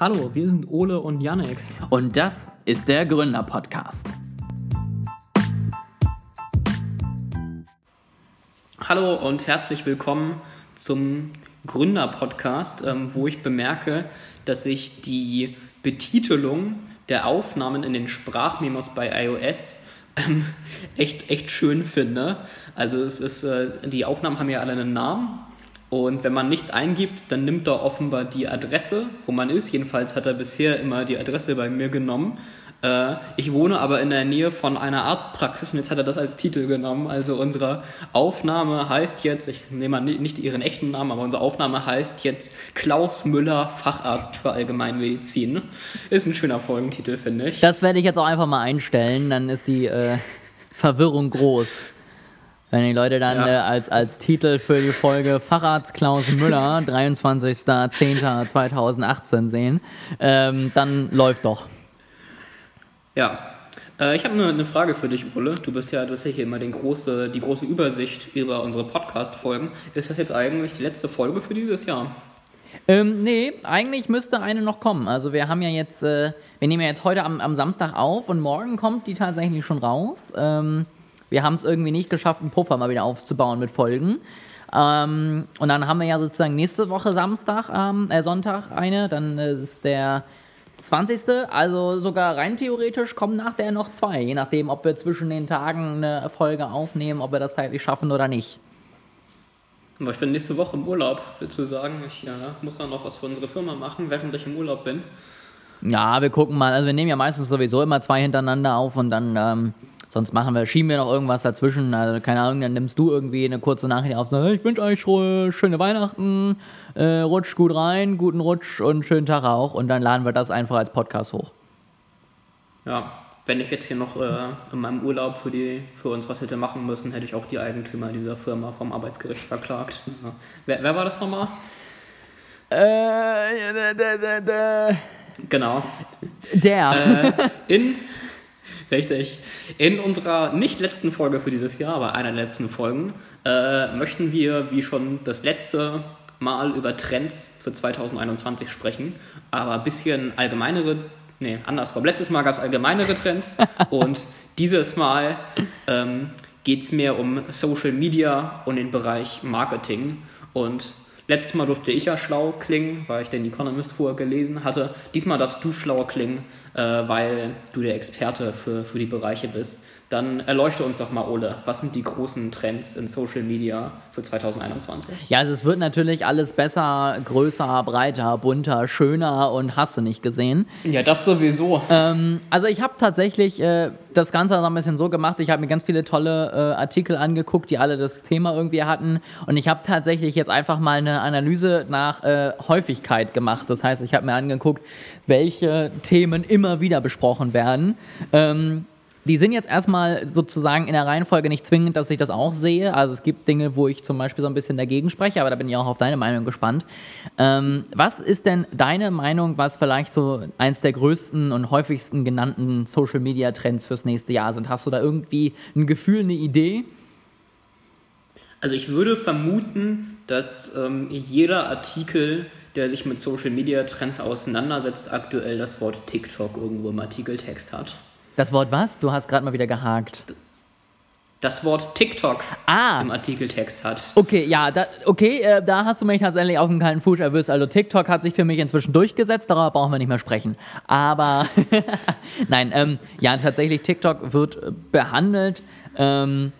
Hallo, wir sind Ole und Yannick. Und das ist der Gründer-Podcast. Hallo und herzlich willkommen zum Gründer-Podcast, ähm, wo ich bemerke, dass ich die Betitelung der Aufnahmen in den Sprachmemos bei iOS ähm, echt, echt schön finde. Also es ist, äh, die Aufnahmen haben ja alle einen Namen und wenn man nichts eingibt, dann nimmt er offenbar die Adresse, wo man ist. Jedenfalls hat er bisher immer die Adresse bei mir genommen. Äh, ich wohne aber in der Nähe von einer Arztpraxis und jetzt hat er das als Titel genommen. Also unsere Aufnahme heißt jetzt, ich nehme nicht ihren echten Namen, aber unsere Aufnahme heißt jetzt Klaus Müller, Facharzt für Allgemeinmedizin. Ist ein schöner Folgentitel, finde ich. Das werde ich jetzt auch einfach mal einstellen, dann ist die äh, Verwirrung groß. Wenn die Leute dann ja. äh, als, als Titel für die Folge Facharzt Klaus Müller, 23.10.2018 sehen, ähm, dann läuft doch. Ja, äh, ich habe eine, eine Frage für dich, Ulle. Du bist ja, du hast ja hier immer den große, die große Übersicht über unsere Podcast-Folgen. Ist das jetzt eigentlich die letzte Folge für dieses Jahr? Ähm, nee, eigentlich müsste eine noch kommen. Also wir haben ja jetzt, äh, wir nehmen ja jetzt heute am, am Samstag auf und morgen kommt die tatsächlich schon raus. Ähm, wir haben es irgendwie nicht geschafft, einen Puffer mal wieder aufzubauen mit Folgen. Ähm, und dann haben wir ja sozusagen nächste Woche Samstag, ähm, äh, Sonntag eine, dann ist der 20. Also sogar rein theoretisch kommen nach der noch zwei, je nachdem, ob wir zwischen den Tagen eine Folge aufnehmen, ob wir das zeitlich schaffen oder nicht. Aber ich bin nächste Woche im Urlaub, willst du sagen? Ich ja, muss dann noch was für unsere Firma machen, während ich im Urlaub bin. Ja, wir gucken mal. Also wir nehmen ja meistens sowieso immer zwei hintereinander auf und dann ähm, Sonst machen wir, schieben wir noch irgendwas dazwischen. Also, keine Ahnung, dann nimmst du irgendwie eine kurze Nachricht auf, sagst, ich wünsche euch schöne Weihnachten, äh, rutscht gut rein, guten Rutsch und schönen Tag auch. Und dann laden wir das einfach als Podcast hoch. Ja, wenn ich jetzt hier noch äh, in meinem Urlaub für, die, für uns was hätte machen müssen, hätte ich auch die Eigentümer dieser Firma vom Arbeitsgericht verklagt. Ja. Wer, wer, war das nochmal? Äh, da, da, da. Genau. Der. Äh, in Richtig. In unserer nicht letzten Folge für dieses Jahr, aber einer der letzten Folgen, äh, möchten wir, wie schon das letzte Mal, über Trends für 2021 sprechen, aber ein bisschen allgemeinere, nee, andersrum. Letztes Mal gab es allgemeinere Trends und dieses Mal ähm, geht es mehr um Social Media und den Bereich Marketing und Letztes Mal durfte ich ja schlau klingen, weil ich den Economist vorher gelesen hatte. Diesmal darfst du schlauer klingen, äh, weil du der Experte für, für die Bereiche bist. Dann erleuchte uns doch mal, Ole, was sind die großen Trends in Social Media für 2021? Ja, also es wird natürlich alles besser, größer, breiter, bunter, schöner und hast du nicht gesehen. Ja, das sowieso. Ähm, also ich habe tatsächlich äh, das Ganze noch ein bisschen so gemacht, ich habe mir ganz viele tolle äh, Artikel angeguckt, die alle das Thema irgendwie hatten und ich habe tatsächlich jetzt einfach mal eine Analyse nach äh, Häufigkeit gemacht. Das heißt, ich habe mir angeguckt, welche Themen immer wieder besprochen werden. Ähm, die sind jetzt erstmal sozusagen in der Reihenfolge nicht zwingend, dass ich das auch sehe. Also es gibt Dinge, wo ich zum Beispiel so ein bisschen dagegen spreche, aber da bin ich auch auf deine Meinung gespannt. Ähm, was ist denn deine Meinung, was vielleicht so eins der größten und häufigsten genannten Social Media Trends fürs nächste Jahr sind? Hast du da irgendwie ein Gefühl, eine Idee? Also ich würde vermuten, dass ähm, jeder Artikel, der sich mit Social Media Trends auseinandersetzt, aktuell das Wort TikTok irgendwo im Artikeltext hat. Das Wort was? Du hast gerade mal wieder gehakt. Das Wort TikTok ah. im Artikeltext hat. Okay, ja, da, okay, äh, da hast du mich tatsächlich auf dem kalten Fuß erwischt. Also TikTok hat sich für mich inzwischen durchgesetzt, darüber brauchen wir nicht mehr sprechen. Aber nein, ähm, ja, tatsächlich TikTok wird äh, behandelt, ähm,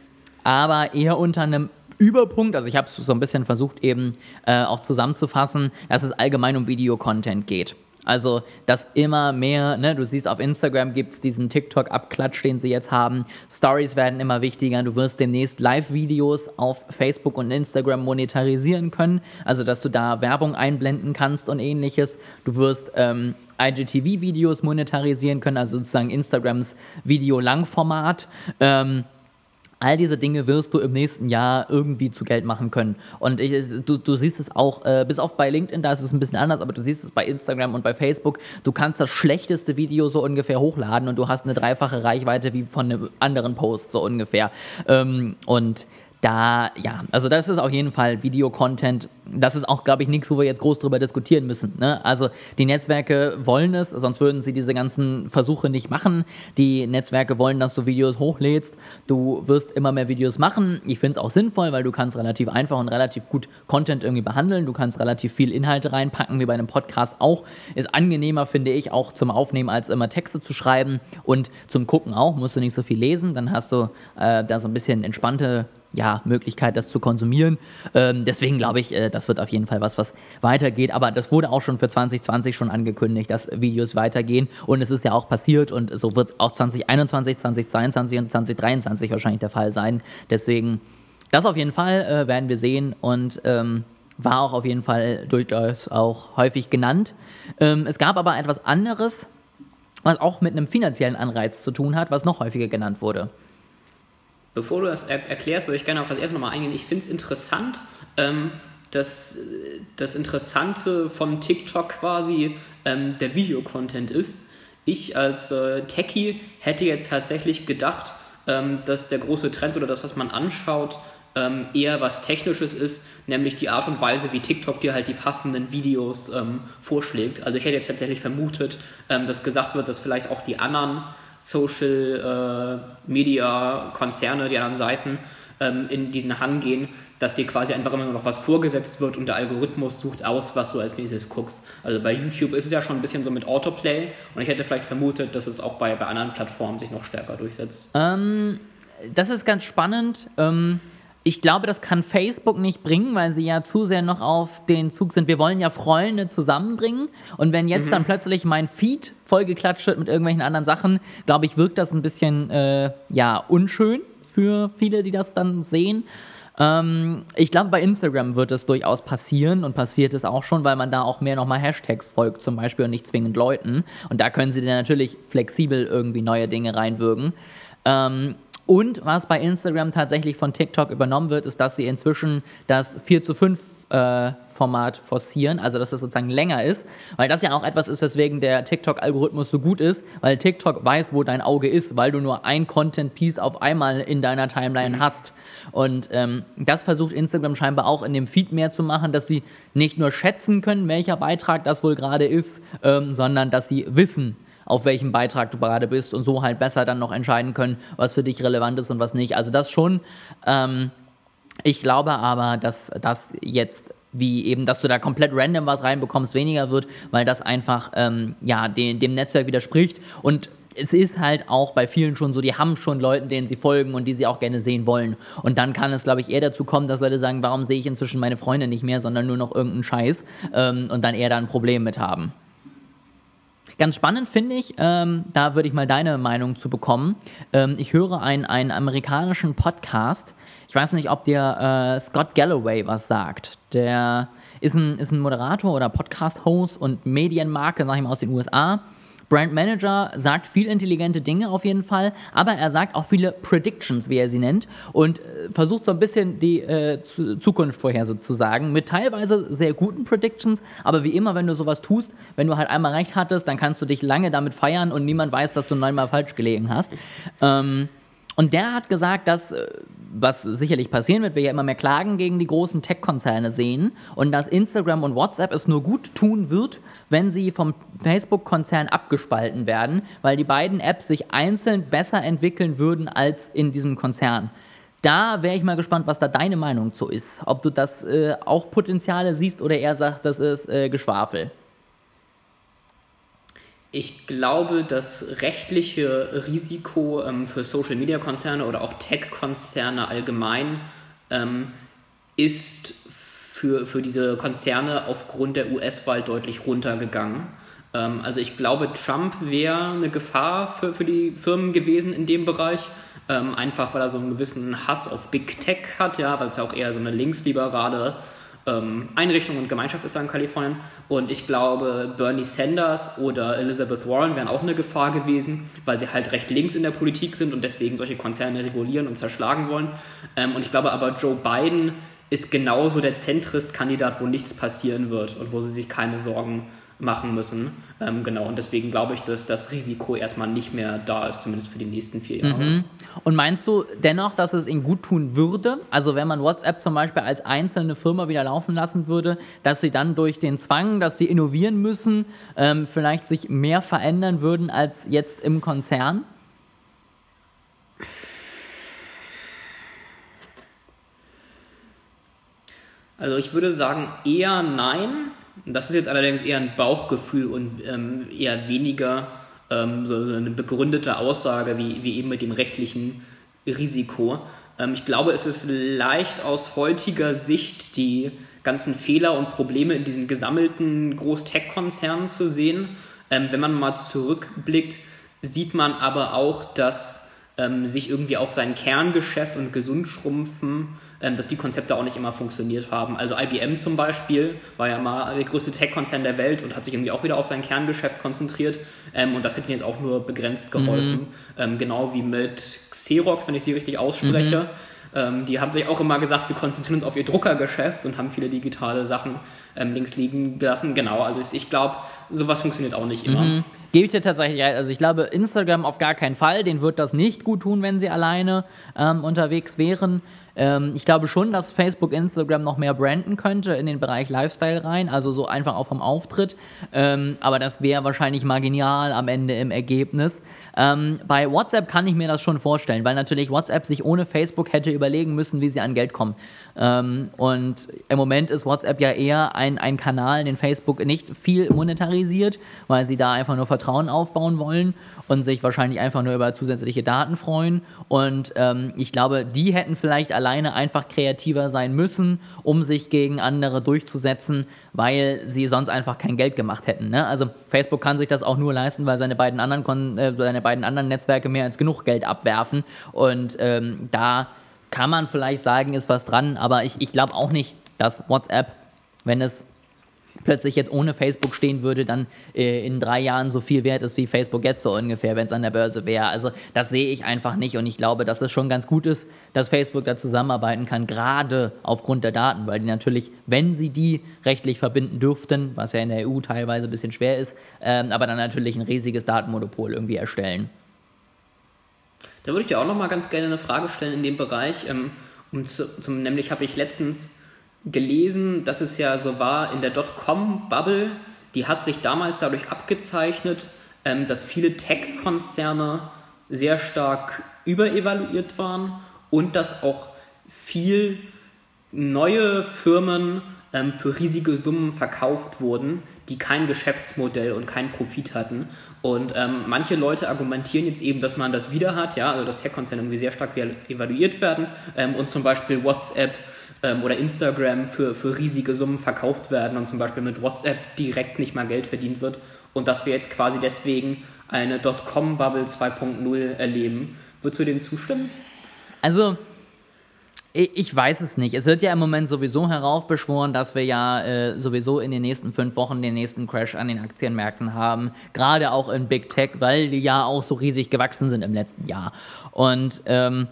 aber eher unter einem Überpunkt, also ich habe es so ein bisschen versucht eben äh, auch zusammenzufassen, dass es allgemein um Videocontent geht. Also, dass immer mehr, ne, du siehst auf Instagram gibt es diesen TikTok-Abklatsch, den sie jetzt haben. Stories werden immer wichtiger. Du wirst demnächst Live-Videos auf Facebook und Instagram monetarisieren können. Also, dass du da Werbung einblenden kannst und ähnliches. Du wirst ähm, IGTV-Videos monetarisieren können, also sozusagen Instagrams Video-Langformat. Ähm, All diese Dinge wirst du im nächsten Jahr irgendwie zu Geld machen können. Und ich, du, du, siehst es auch, äh, bis auf bei LinkedIn, da ist es ein bisschen anders, aber du siehst es bei Instagram und bei Facebook. Du kannst das schlechteste Video so ungefähr hochladen und du hast eine dreifache Reichweite wie von einem anderen Post so ungefähr. Ähm, und da, ja, also das ist auf jeden Fall Videocontent. Das ist auch, glaube ich, nichts, wo wir jetzt groß drüber diskutieren müssen. Ne? Also die Netzwerke wollen es, sonst würden sie diese ganzen Versuche nicht machen. Die Netzwerke wollen, dass du Videos hochlädst. Du wirst immer mehr Videos machen. Ich finde es auch sinnvoll, weil du kannst relativ einfach und relativ gut Content irgendwie behandeln. Du kannst relativ viel Inhalte reinpacken, wie bei einem Podcast auch. Ist angenehmer, finde ich, auch zum Aufnehmen, als immer Texte zu schreiben. Und zum Gucken auch, musst du nicht so viel lesen. Dann hast du äh, da so ein bisschen entspannte ja, Möglichkeit, das zu konsumieren. Ähm, deswegen glaube ich, äh, das wird auf jeden Fall was, was weitergeht. Aber das wurde auch schon für 2020 schon angekündigt, dass Videos weitergehen. Und es ist ja auch passiert und so wird es auch 2021, 2022 und 2023 wahrscheinlich der Fall sein. Deswegen, das auf jeden Fall äh, werden wir sehen und ähm, war auch auf jeden Fall durchaus auch häufig genannt. Ähm, es gab aber etwas anderes, was auch mit einem finanziellen Anreiz zu tun hat, was noch häufiger genannt wurde. Bevor du das er erklärst, würde ich gerne auf das erste nochmal eingehen. Ich finde es interessant, ähm, dass das Interessante von TikTok quasi ähm, der Videocontent ist. Ich als äh, Techie hätte jetzt tatsächlich gedacht, ähm, dass der große Trend oder das, was man anschaut, ähm, eher was Technisches ist, nämlich die Art und Weise, wie TikTok dir halt die passenden Videos ähm, vorschlägt. Also ich hätte jetzt tatsächlich vermutet, ähm, dass gesagt wird, dass vielleicht auch die anderen Social äh, Media Konzerne, die anderen Seiten ähm, in diesen Hang gehen, dass dir quasi einfach immer noch was vorgesetzt wird und der Algorithmus sucht aus, was du als nächstes guckst. Also bei YouTube ist es ja schon ein bisschen so mit Autoplay und ich hätte vielleicht vermutet, dass es auch bei, bei anderen Plattformen sich noch stärker durchsetzt. Ähm, das ist ganz spannend. Ähm ich glaube, das kann Facebook nicht bringen, weil sie ja zu sehr noch auf den Zug sind. Wir wollen ja Freunde zusammenbringen. Und wenn jetzt mhm. dann plötzlich mein Feed vollgeklatscht wird mit irgendwelchen anderen Sachen, glaube ich, wirkt das ein bisschen äh, ja, unschön für viele, die das dann sehen. Ähm, ich glaube, bei Instagram wird es durchaus passieren und passiert es auch schon, weil man da auch mehr nochmal Hashtags folgt, zum Beispiel und nicht zwingend Leuten. Und da können sie dann natürlich flexibel irgendwie neue Dinge reinwirken. Ähm, und was bei Instagram tatsächlich von TikTok übernommen wird, ist, dass sie inzwischen das 4 zu 5 äh, Format forcieren, also dass es sozusagen länger ist, weil das ja auch etwas ist, weswegen der TikTok-Algorithmus so gut ist, weil TikTok weiß, wo dein Auge ist, weil du nur ein Content-Piece auf einmal in deiner Timeline mhm. hast. Und ähm, das versucht Instagram scheinbar auch in dem Feed mehr zu machen, dass sie nicht nur schätzen können, welcher Beitrag das wohl gerade ist, ähm, sondern dass sie wissen, auf welchem Beitrag du gerade bist und so halt besser dann noch entscheiden können, was für dich relevant ist und was nicht. Also das schon. Ähm, ich glaube aber, dass das jetzt wie eben, dass du da komplett random was reinbekommst, weniger wird, weil das einfach ähm, ja, dem, dem Netzwerk widerspricht. Und es ist halt auch bei vielen schon so, die haben schon Leute, denen sie folgen und die sie auch gerne sehen wollen. Und dann kann es, glaube ich, eher dazu kommen, dass Leute sagen, warum sehe ich inzwischen meine Freunde nicht mehr, sondern nur noch irgendeinen Scheiß ähm, und dann eher da ein Problem mit haben. Ganz spannend finde ich, ähm, da würde ich mal deine Meinung zu bekommen. Ähm, ich höre einen, einen amerikanischen Podcast. Ich weiß nicht, ob dir äh, Scott Galloway was sagt. Der ist ein, ist ein Moderator oder Podcast-Host und Medienmarke, sag ich mal, aus den USA. Brand Manager sagt viel intelligente Dinge auf jeden Fall, aber er sagt auch viele Predictions, wie er sie nennt, und äh, versucht so ein bisschen die äh, Zukunft vorherzusagen, mit teilweise sehr guten Predictions, aber wie immer, wenn du sowas tust, wenn du halt einmal recht hattest, dann kannst du dich lange damit feiern und niemand weiß, dass du neunmal falsch gelegen hast. Ähm, und der hat gesagt, dass, äh, was sicherlich passieren wird, wir ja immer mehr Klagen gegen die großen Tech-Konzerne sehen und dass Instagram und WhatsApp es nur gut tun wird, wenn sie vom Facebook-Konzern abgespalten werden, weil die beiden Apps sich einzeln besser entwickeln würden als in diesem Konzern. Da wäre ich mal gespannt, was da deine Meinung zu ist. Ob du das äh, auch Potenziale siehst oder eher sagst, das ist äh, Geschwafel. Ich glaube, das rechtliche Risiko ähm, für Social-Media-Konzerne oder auch Tech-Konzerne allgemein ähm, ist für, für diese Konzerne aufgrund der US-Wahl deutlich runtergegangen. Ähm, also ich glaube, Trump wäre eine Gefahr für, für die Firmen gewesen in dem Bereich. Ähm, einfach weil er so einen gewissen Hass auf Big Tech hat, ja, weil es ja auch eher so eine linksliberale ähm, Einrichtung und Gemeinschaft ist in Kalifornien. Und ich glaube, Bernie Sanders oder Elizabeth Warren wären auch eine Gefahr gewesen, weil sie halt recht links in der Politik sind und deswegen solche Konzerne regulieren und zerschlagen wollen. Ähm, und ich glaube aber, Joe Biden ist genauso der Zentrist-Kandidat, wo nichts passieren wird und wo sie sich keine Sorgen machen müssen. Ähm, genau, und deswegen glaube ich, dass das Risiko erstmal nicht mehr da ist, zumindest für die nächsten vier Jahre. Mhm. Und meinst du dennoch, dass es ihnen gut tun würde? Also wenn man WhatsApp zum Beispiel als einzelne Firma wieder laufen lassen würde, dass sie dann durch den Zwang, dass sie innovieren müssen, ähm, vielleicht sich mehr verändern würden als jetzt im Konzern? Also ich würde sagen eher nein. Das ist jetzt allerdings eher ein Bauchgefühl und ähm, eher weniger ähm, so eine begründete Aussage wie, wie eben mit dem rechtlichen Risiko. Ähm, ich glaube, es ist leicht aus heutiger Sicht die ganzen Fehler und Probleme in diesen gesammelten Groß-Tech-Konzernen zu sehen. Ähm, wenn man mal zurückblickt, sieht man aber auch, dass ähm, sich irgendwie auf sein Kerngeschäft und gesund schrumpfen ähm, dass die Konzepte auch nicht immer funktioniert haben. Also IBM zum Beispiel war ja mal der größte Tech-Konzern der Welt und hat sich irgendwie auch wieder auf sein Kerngeschäft konzentriert ähm, und das hat ihnen jetzt auch nur begrenzt geholfen. Mhm. Ähm, genau wie mit Xerox, wenn ich sie richtig ausspreche. Mhm. Ähm, die haben sich auch immer gesagt, wir konzentrieren uns auf ihr Druckergeschäft und haben viele digitale Sachen ähm, links liegen gelassen. Genau, also ich glaube, sowas funktioniert auch nicht immer. Mhm. Gebe ich dir tatsächlich recht. Also ich glaube, Instagram auf gar keinen Fall. Den wird das nicht gut tun, wenn sie alleine ähm, unterwegs wären. Ähm, ich glaube schon, dass Facebook, Instagram noch mehr branden könnte in den Bereich Lifestyle rein, also so einfach auch vom Auftritt. Ähm, aber das wäre wahrscheinlich mal genial am Ende im Ergebnis. Ähm, bei WhatsApp kann ich mir das schon vorstellen, weil natürlich WhatsApp sich ohne Facebook hätte überlegen müssen, wie sie an Geld kommen. Ähm, und im Moment ist WhatsApp ja eher ein, ein Kanal, den Facebook nicht viel monetarisiert, weil sie da einfach nur Vertrauen aufbauen wollen und sich wahrscheinlich einfach nur über zusätzliche Daten freuen. Und ähm, ich glaube, die hätten vielleicht alleine einfach kreativer sein müssen, um sich gegen andere durchzusetzen, weil sie sonst einfach kein Geld gemacht hätten. Ne? Also Facebook kann sich das auch nur leisten, weil seine beiden anderen, Kon äh, seine beiden anderen Netzwerke mehr als genug Geld abwerfen. Und ähm, da kann man vielleicht sagen, ist was dran, aber ich, ich glaube auch nicht, dass WhatsApp, wenn es plötzlich jetzt ohne Facebook stehen würde, dann äh, in drei Jahren so viel wert ist wie Facebook jetzt so ungefähr, wenn es an der Börse wäre. Also das sehe ich einfach nicht und ich glaube, dass es schon ganz gut ist, dass Facebook da zusammenarbeiten kann, gerade aufgrund der Daten, weil die natürlich, wenn sie die rechtlich verbinden dürften, was ja in der EU teilweise ein bisschen schwer ist, ähm, aber dann natürlich ein riesiges Datenmonopol irgendwie erstellen. Da würde ich dir auch noch mal ganz gerne eine Frage stellen in dem Bereich. Ähm, um zu, zum, nämlich habe ich letztens gelesen, dass es ja so war in der Dotcom-Bubble, die hat sich damals dadurch abgezeichnet, ähm, dass viele Tech-Konzerne sehr stark überevaluiert waren und dass auch viel neue Firmen ähm, für riesige Summen verkauft wurden, die kein Geschäftsmodell und keinen Profit hatten. Und ähm, manche Leute argumentieren jetzt eben, dass man das wieder hat, ja, also dass Tech-Konzerne irgendwie sehr stark evaluiert werden ähm, und zum Beispiel WhatsApp ähm, oder Instagram für, für riesige Summen verkauft werden und zum Beispiel mit WhatsApp direkt nicht mal Geld verdient wird und dass wir jetzt quasi deswegen eine Dotcom-Bubble 2.0 erleben. Würdest du dem zustimmen? Also, ich weiß es nicht. Es wird ja im Moment sowieso heraufbeschworen, dass wir ja äh, sowieso in den nächsten fünf Wochen den nächsten Crash an den Aktienmärkten haben. Gerade auch in Big Tech, weil die ja auch so riesig gewachsen sind im letzten Jahr. Und ähm,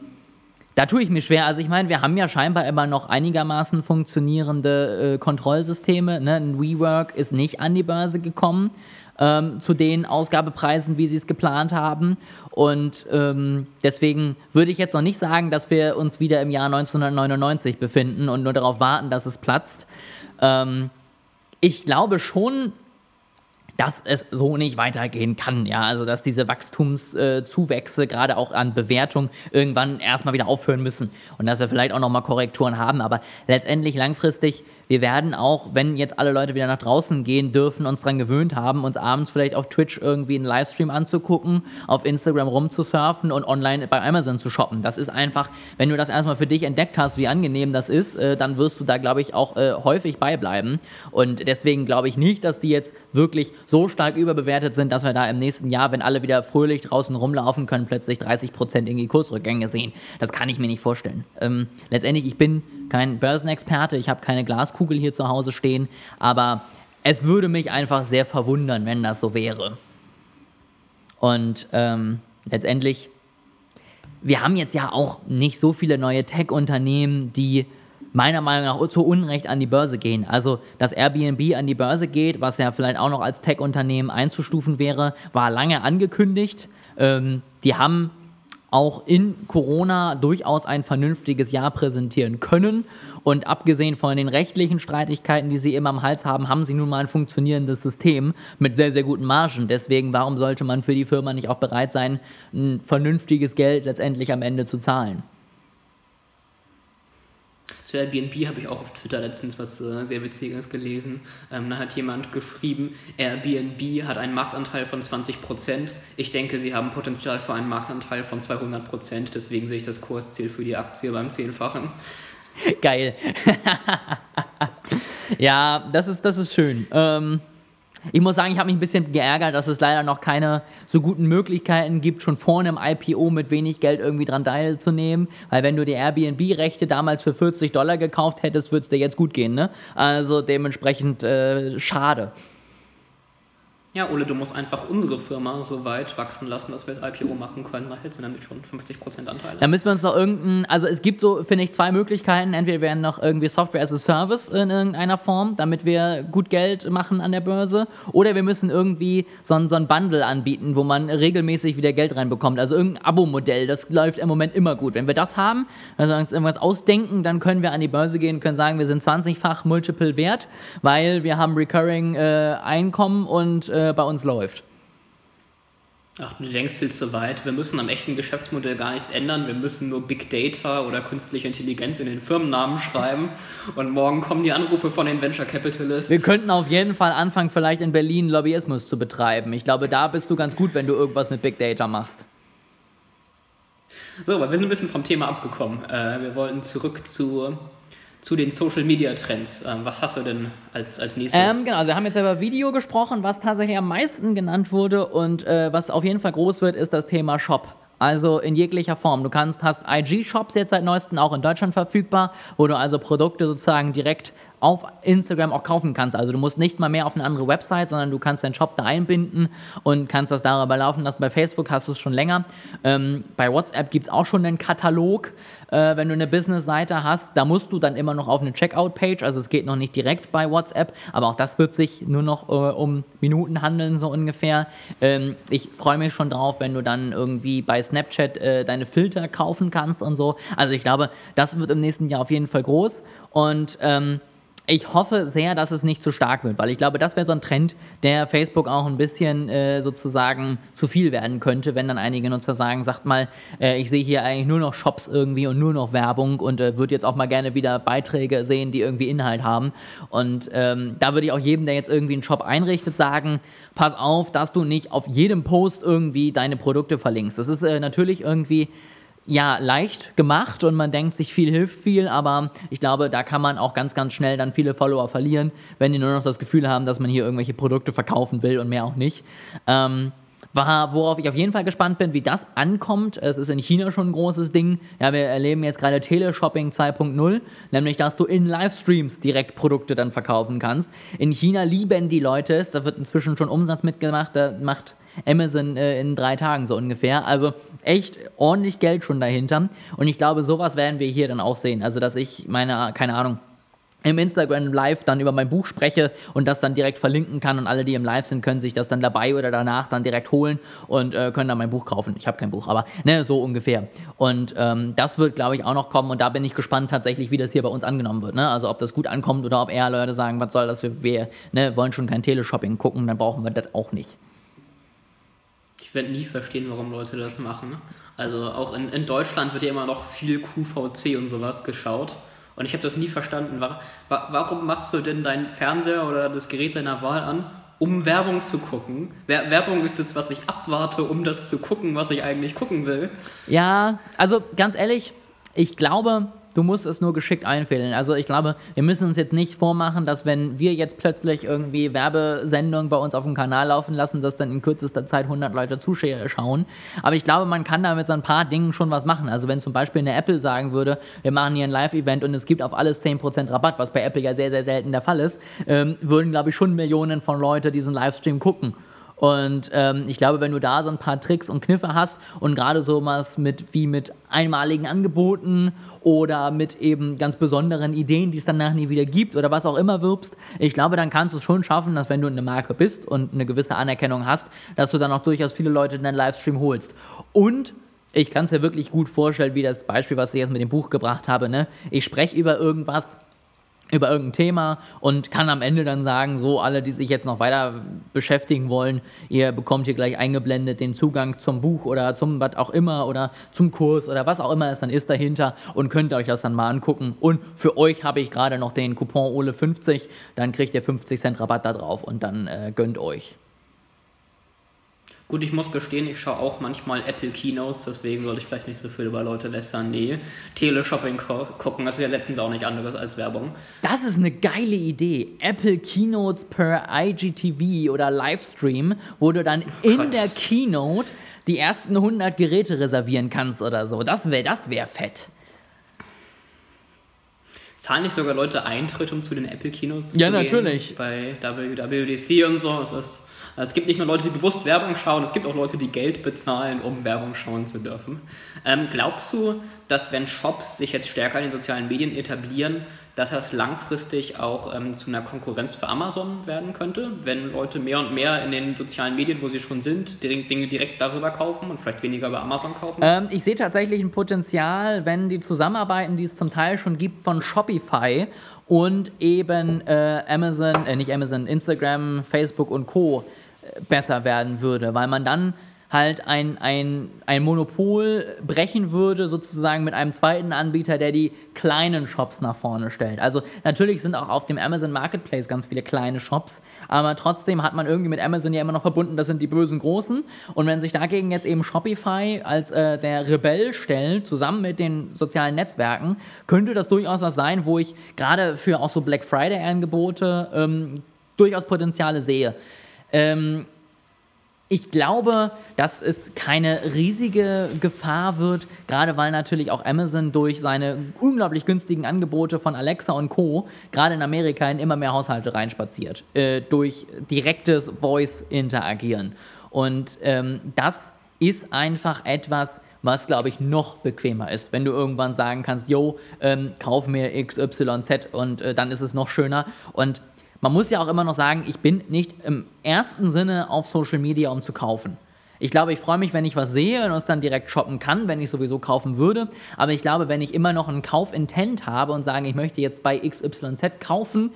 da tue ich mir schwer. Also ich meine, wir haben ja scheinbar immer noch einigermaßen funktionierende äh, Kontrollsysteme. Ne? Ein WeWork ist nicht an die Börse gekommen ähm, zu den Ausgabepreisen, wie sie es geplant haben. Und ähm, deswegen würde ich jetzt noch nicht sagen, dass wir uns wieder im Jahr 1999 befinden und nur darauf warten, dass es platzt. Ähm, ich glaube schon, dass es so nicht weitergehen kann. Ja, also dass diese Wachstumszuwächse, äh, gerade auch an Bewertung, irgendwann erstmal wieder aufhören müssen und dass wir vielleicht auch nochmal Korrekturen haben. Aber letztendlich langfristig wir werden auch, wenn jetzt alle Leute wieder nach draußen gehen dürfen, uns daran gewöhnt haben, uns abends vielleicht auf Twitch irgendwie einen Livestream anzugucken, auf Instagram rumzusurfen und online bei Amazon zu shoppen. Das ist einfach, wenn du das erstmal für dich entdeckt hast, wie angenehm das ist, äh, dann wirst du da, glaube ich, auch äh, häufig beibleiben. Und deswegen glaube ich nicht, dass die jetzt wirklich so stark überbewertet sind, dass wir da im nächsten Jahr, wenn alle wieder fröhlich draußen rumlaufen können, plötzlich 30 Prozent irgendwie Kursrückgänge sehen. Das kann ich mir nicht vorstellen. Ähm, letztendlich, ich bin kein Börsenexperte, ich habe keine Glaskugel hier zu Hause stehen, aber es würde mich einfach sehr verwundern, wenn das so wäre. Und ähm, letztendlich, wir haben jetzt ja auch nicht so viele neue Tech-Unternehmen, die meiner Meinung nach zu Unrecht an die Börse gehen. Also, dass Airbnb an die Börse geht, was ja vielleicht auch noch als Tech-Unternehmen einzustufen wäre, war lange angekündigt. Ähm, die haben auch in Corona durchaus ein vernünftiges Jahr präsentieren können. Und abgesehen von den rechtlichen Streitigkeiten, die sie immer am Hals haben, haben sie nun mal ein funktionierendes System mit sehr, sehr guten Margen. Deswegen, warum sollte man für die Firma nicht auch bereit sein, ein vernünftiges Geld letztendlich am Ende zu zahlen? Zu Airbnb habe ich auch auf Twitter letztens was äh, sehr Witziges gelesen. Ähm, da hat jemand geschrieben, Airbnb hat einen Marktanteil von 20%. Ich denke, sie haben Potenzial für einen Marktanteil von 200%. Deswegen sehe ich das Kursziel für die Aktie beim Zehnfachen. Geil. ja, das ist, das ist schön. Ähm ich muss sagen, ich habe mich ein bisschen geärgert, dass es leider noch keine so guten Möglichkeiten gibt, schon vor einem IPO mit wenig Geld irgendwie dran teilzunehmen. Weil wenn du die Airbnb-Rechte damals für 40 Dollar gekauft hättest, würde es dir jetzt gut gehen. Ne? Also dementsprechend äh, schade. Ja, Ole, du musst einfach unsere Firma so weit wachsen lassen, dass wir das IPO machen können. Da hältst du nämlich schon 50% Anteile. Da müssen wir uns noch irgendein, also es gibt so, finde ich, zwei Möglichkeiten. Entweder werden noch irgendwie Software as a Service in irgendeiner Form, damit wir gut Geld machen an der Börse. Oder wir müssen irgendwie so ein, so ein Bundle anbieten, wo man regelmäßig wieder Geld reinbekommt. Also irgendein Abo-Modell, das läuft im Moment immer gut. Wenn wir das haben, also uns irgendwas ausdenken, dann können wir an die Börse gehen, können sagen, wir sind 20-fach Multiple wert, weil wir haben Recurring äh, Einkommen und äh, äh, bei uns läuft. Ach, du denkst viel zu weit. Wir müssen am echten Geschäftsmodell gar nichts ändern. Wir müssen nur Big Data oder künstliche Intelligenz in den Firmennamen schreiben. Und morgen kommen die Anrufe von den Venture Capitalists. Wir könnten auf jeden Fall anfangen, vielleicht in Berlin Lobbyismus zu betreiben. Ich glaube, da bist du ganz gut, wenn du irgendwas mit Big Data machst. So, aber wir sind ein bisschen vom Thema abgekommen. Äh, wir wollten zurück zu zu den Social Media Trends. Ähm, was hast du denn als, als nächstes? Ähm, genau, also wir haben jetzt über Video gesprochen, was tatsächlich am meisten genannt wurde und äh, was auf jeden Fall groß wird, ist das Thema Shop. Also in jeglicher Form. Du kannst, hast IG-Shops jetzt seit neuestem auch in Deutschland verfügbar, wo du also Produkte sozusagen direkt auf Instagram auch kaufen kannst. Also du musst nicht mal mehr auf eine andere Website, sondern du kannst deinen Shop da einbinden und kannst das darüber laufen lassen. Bei Facebook hast du es schon länger. Ähm, bei WhatsApp gibt es auch schon einen Katalog. Äh, wenn du eine Business-Seite hast, da musst du dann immer noch auf eine Checkout-Page. Also es geht noch nicht direkt bei WhatsApp, aber auch das wird sich nur noch äh, um Minuten handeln, so ungefähr. Ähm, ich freue mich schon drauf, wenn du dann irgendwie bei Snapchat äh, deine Filter kaufen kannst und so. Also ich glaube, das wird im nächsten Jahr auf jeden Fall groß. Und ähm, ich hoffe sehr, dass es nicht zu stark wird, weil ich glaube, das wäre so ein Trend, der Facebook auch ein bisschen äh, sozusagen zu viel werden könnte, wenn dann einige Nutzer sagen, sagt mal, äh, ich sehe hier eigentlich nur noch Shops irgendwie und nur noch Werbung und äh, würde jetzt auch mal gerne wieder Beiträge sehen, die irgendwie Inhalt haben. Und ähm, da würde ich auch jedem, der jetzt irgendwie einen Shop einrichtet, sagen, pass auf, dass du nicht auf jedem Post irgendwie deine Produkte verlinkst. Das ist äh, natürlich irgendwie ja, leicht gemacht und man denkt sich, viel hilft viel, aber ich glaube, da kann man auch ganz, ganz schnell dann viele Follower verlieren, wenn die nur noch das Gefühl haben, dass man hier irgendwelche Produkte verkaufen will und mehr auch nicht. Ähm, war, worauf ich auf jeden Fall gespannt bin, wie das ankommt. Es ist in China schon ein großes Ding. Ja, wir erleben jetzt gerade Teleshopping 2.0, nämlich dass du in Livestreams direkt Produkte dann verkaufen kannst. In China lieben die Leute es, da wird inzwischen schon Umsatz mitgemacht, da macht Amazon äh, in drei Tagen so ungefähr. Also echt ordentlich Geld schon dahinter. Und ich glaube, sowas werden wir hier dann auch sehen. Also, dass ich meine, keine Ahnung, im Instagram Live dann über mein Buch spreche und das dann direkt verlinken kann und alle, die im Live sind, können sich das dann dabei oder danach dann direkt holen und äh, können dann mein Buch kaufen. Ich habe kein Buch, aber ne, so ungefähr. Und ähm, das wird, glaube ich, auch noch kommen und da bin ich gespannt tatsächlich, wie das hier bei uns angenommen wird. Ne? Also ob das gut ankommt oder ob eher Leute sagen, was soll das, wir, wir ne, wollen schon kein Teleshopping gucken, dann brauchen wir das auch nicht ich werde nie verstehen, warum Leute das machen. Also auch in, in Deutschland wird ja immer noch viel QVC und sowas geschaut. Und ich habe das nie verstanden. Warum machst du denn deinen Fernseher oder das Gerät deiner Wahl an, um Werbung zu gucken? Werbung ist das, was ich abwarte, um das zu gucken, was ich eigentlich gucken will. Ja, also ganz ehrlich, ich glaube, Du musst es nur geschickt einfädeln. Also ich glaube, wir müssen uns jetzt nicht vormachen, dass wenn wir jetzt plötzlich irgendwie Werbesendungen bei uns auf dem Kanal laufen lassen, dass dann in kürzester Zeit 100 Leute zuschauen. Aber ich glaube, man kann da mit so ein paar Dingen schon was machen. Also wenn zum Beispiel eine Apple sagen würde, wir machen hier ein Live-Event und es gibt auf alles 10% Rabatt, was bei Apple ja sehr, sehr selten der Fall ist, ähm, würden, glaube ich, schon Millionen von Leuten diesen Livestream gucken. Und ähm, ich glaube, wenn du da so ein paar Tricks und Kniffe hast und gerade so was mit wie mit einmaligen Angeboten oder mit eben ganz besonderen Ideen, die es danach nie wieder gibt oder was auch immer wirbst, ich glaube, dann kannst du es schon schaffen, dass wenn du eine Marke bist und eine gewisse Anerkennung hast, dass du dann auch durchaus viele Leute in deinen Livestream holst. Und ich kann es mir wirklich gut vorstellen, wie das Beispiel, was ich jetzt mit dem Buch gebracht habe. Ne? Ich spreche über irgendwas, über irgendein Thema und kann am Ende dann sagen, so alle, die sich jetzt noch weiter beschäftigen wollen, ihr bekommt hier gleich eingeblendet den Zugang zum Buch oder zum was auch immer oder zum Kurs oder was auch immer es dann ist dahinter und könnt euch das dann mal angucken. Und für euch habe ich gerade noch den Coupon Ole50, dann kriegt ihr 50 Cent Rabatt da drauf und dann äh, gönnt euch. Gut, ich muss gestehen, ich schaue auch manchmal Apple Keynotes, deswegen sollte ich vielleicht nicht so viel über Leute lästern. Nee, Teleshopping gucken, das ist ja letztens auch nicht anderes als Werbung. Das ist eine geile Idee. Apple Keynotes per IGTV oder Livestream, wo du dann oh in der Keynote die ersten 100 Geräte reservieren kannst oder so. Das wäre das wär fett. Zahlen nicht sogar Leute Eintritt, um zu den Apple Keynotes ja, zu gehen? Ja, natürlich. Bei WWDC und so. Das ist es gibt nicht nur Leute, die bewusst Werbung schauen, es gibt auch Leute, die Geld bezahlen, um Werbung schauen zu dürfen. Ähm, glaubst du, dass wenn Shops sich jetzt stärker in den sozialen Medien etablieren, dass das langfristig auch ähm, zu einer Konkurrenz für Amazon werden könnte, wenn Leute mehr und mehr in den sozialen Medien, wo sie schon sind, Dinge direkt darüber kaufen und vielleicht weniger bei Amazon kaufen? Ähm, ich sehe tatsächlich ein Potenzial, wenn die Zusammenarbeiten, die es zum Teil schon gibt von Shopify und eben äh, Amazon, äh, nicht Amazon, Instagram, Facebook und Co besser werden würde, weil man dann halt ein, ein, ein Monopol brechen würde, sozusagen mit einem zweiten Anbieter, der die kleinen Shops nach vorne stellt. Also natürlich sind auch auf dem Amazon Marketplace ganz viele kleine Shops, aber trotzdem hat man irgendwie mit Amazon ja immer noch verbunden, das sind die bösen Großen. Und wenn sich dagegen jetzt eben Shopify als äh, der Rebell stellt, zusammen mit den sozialen Netzwerken, könnte das durchaus was sein, wo ich gerade für auch so Black Friday-Angebote ähm, durchaus Potenziale sehe. Ähm, ich glaube, dass es keine riesige Gefahr wird, gerade weil natürlich auch Amazon durch seine unglaublich günstigen Angebote von Alexa und Co. gerade in Amerika in immer mehr Haushalte reinspaziert, äh, durch direktes Voice-Interagieren. Und ähm, das ist einfach etwas, was, glaube ich, noch bequemer ist, wenn du irgendwann sagen kannst, yo, ähm, kauf mir XYZ und äh, dann ist es noch schöner. Und man muss ja auch immer noch sagen, ich bin nicht im ersten Sinne auf Social Media, um zu kaufen. Ich glaube, ich freue mich, wenn ich was sehe und es dann direkt shoppen kann, wenn ich sowieso kaufen würde. Aber ich glaube, wenn ich immer noch einen Kaufintent habe und sage, ich möchte jetzt bei XYZ kaufen,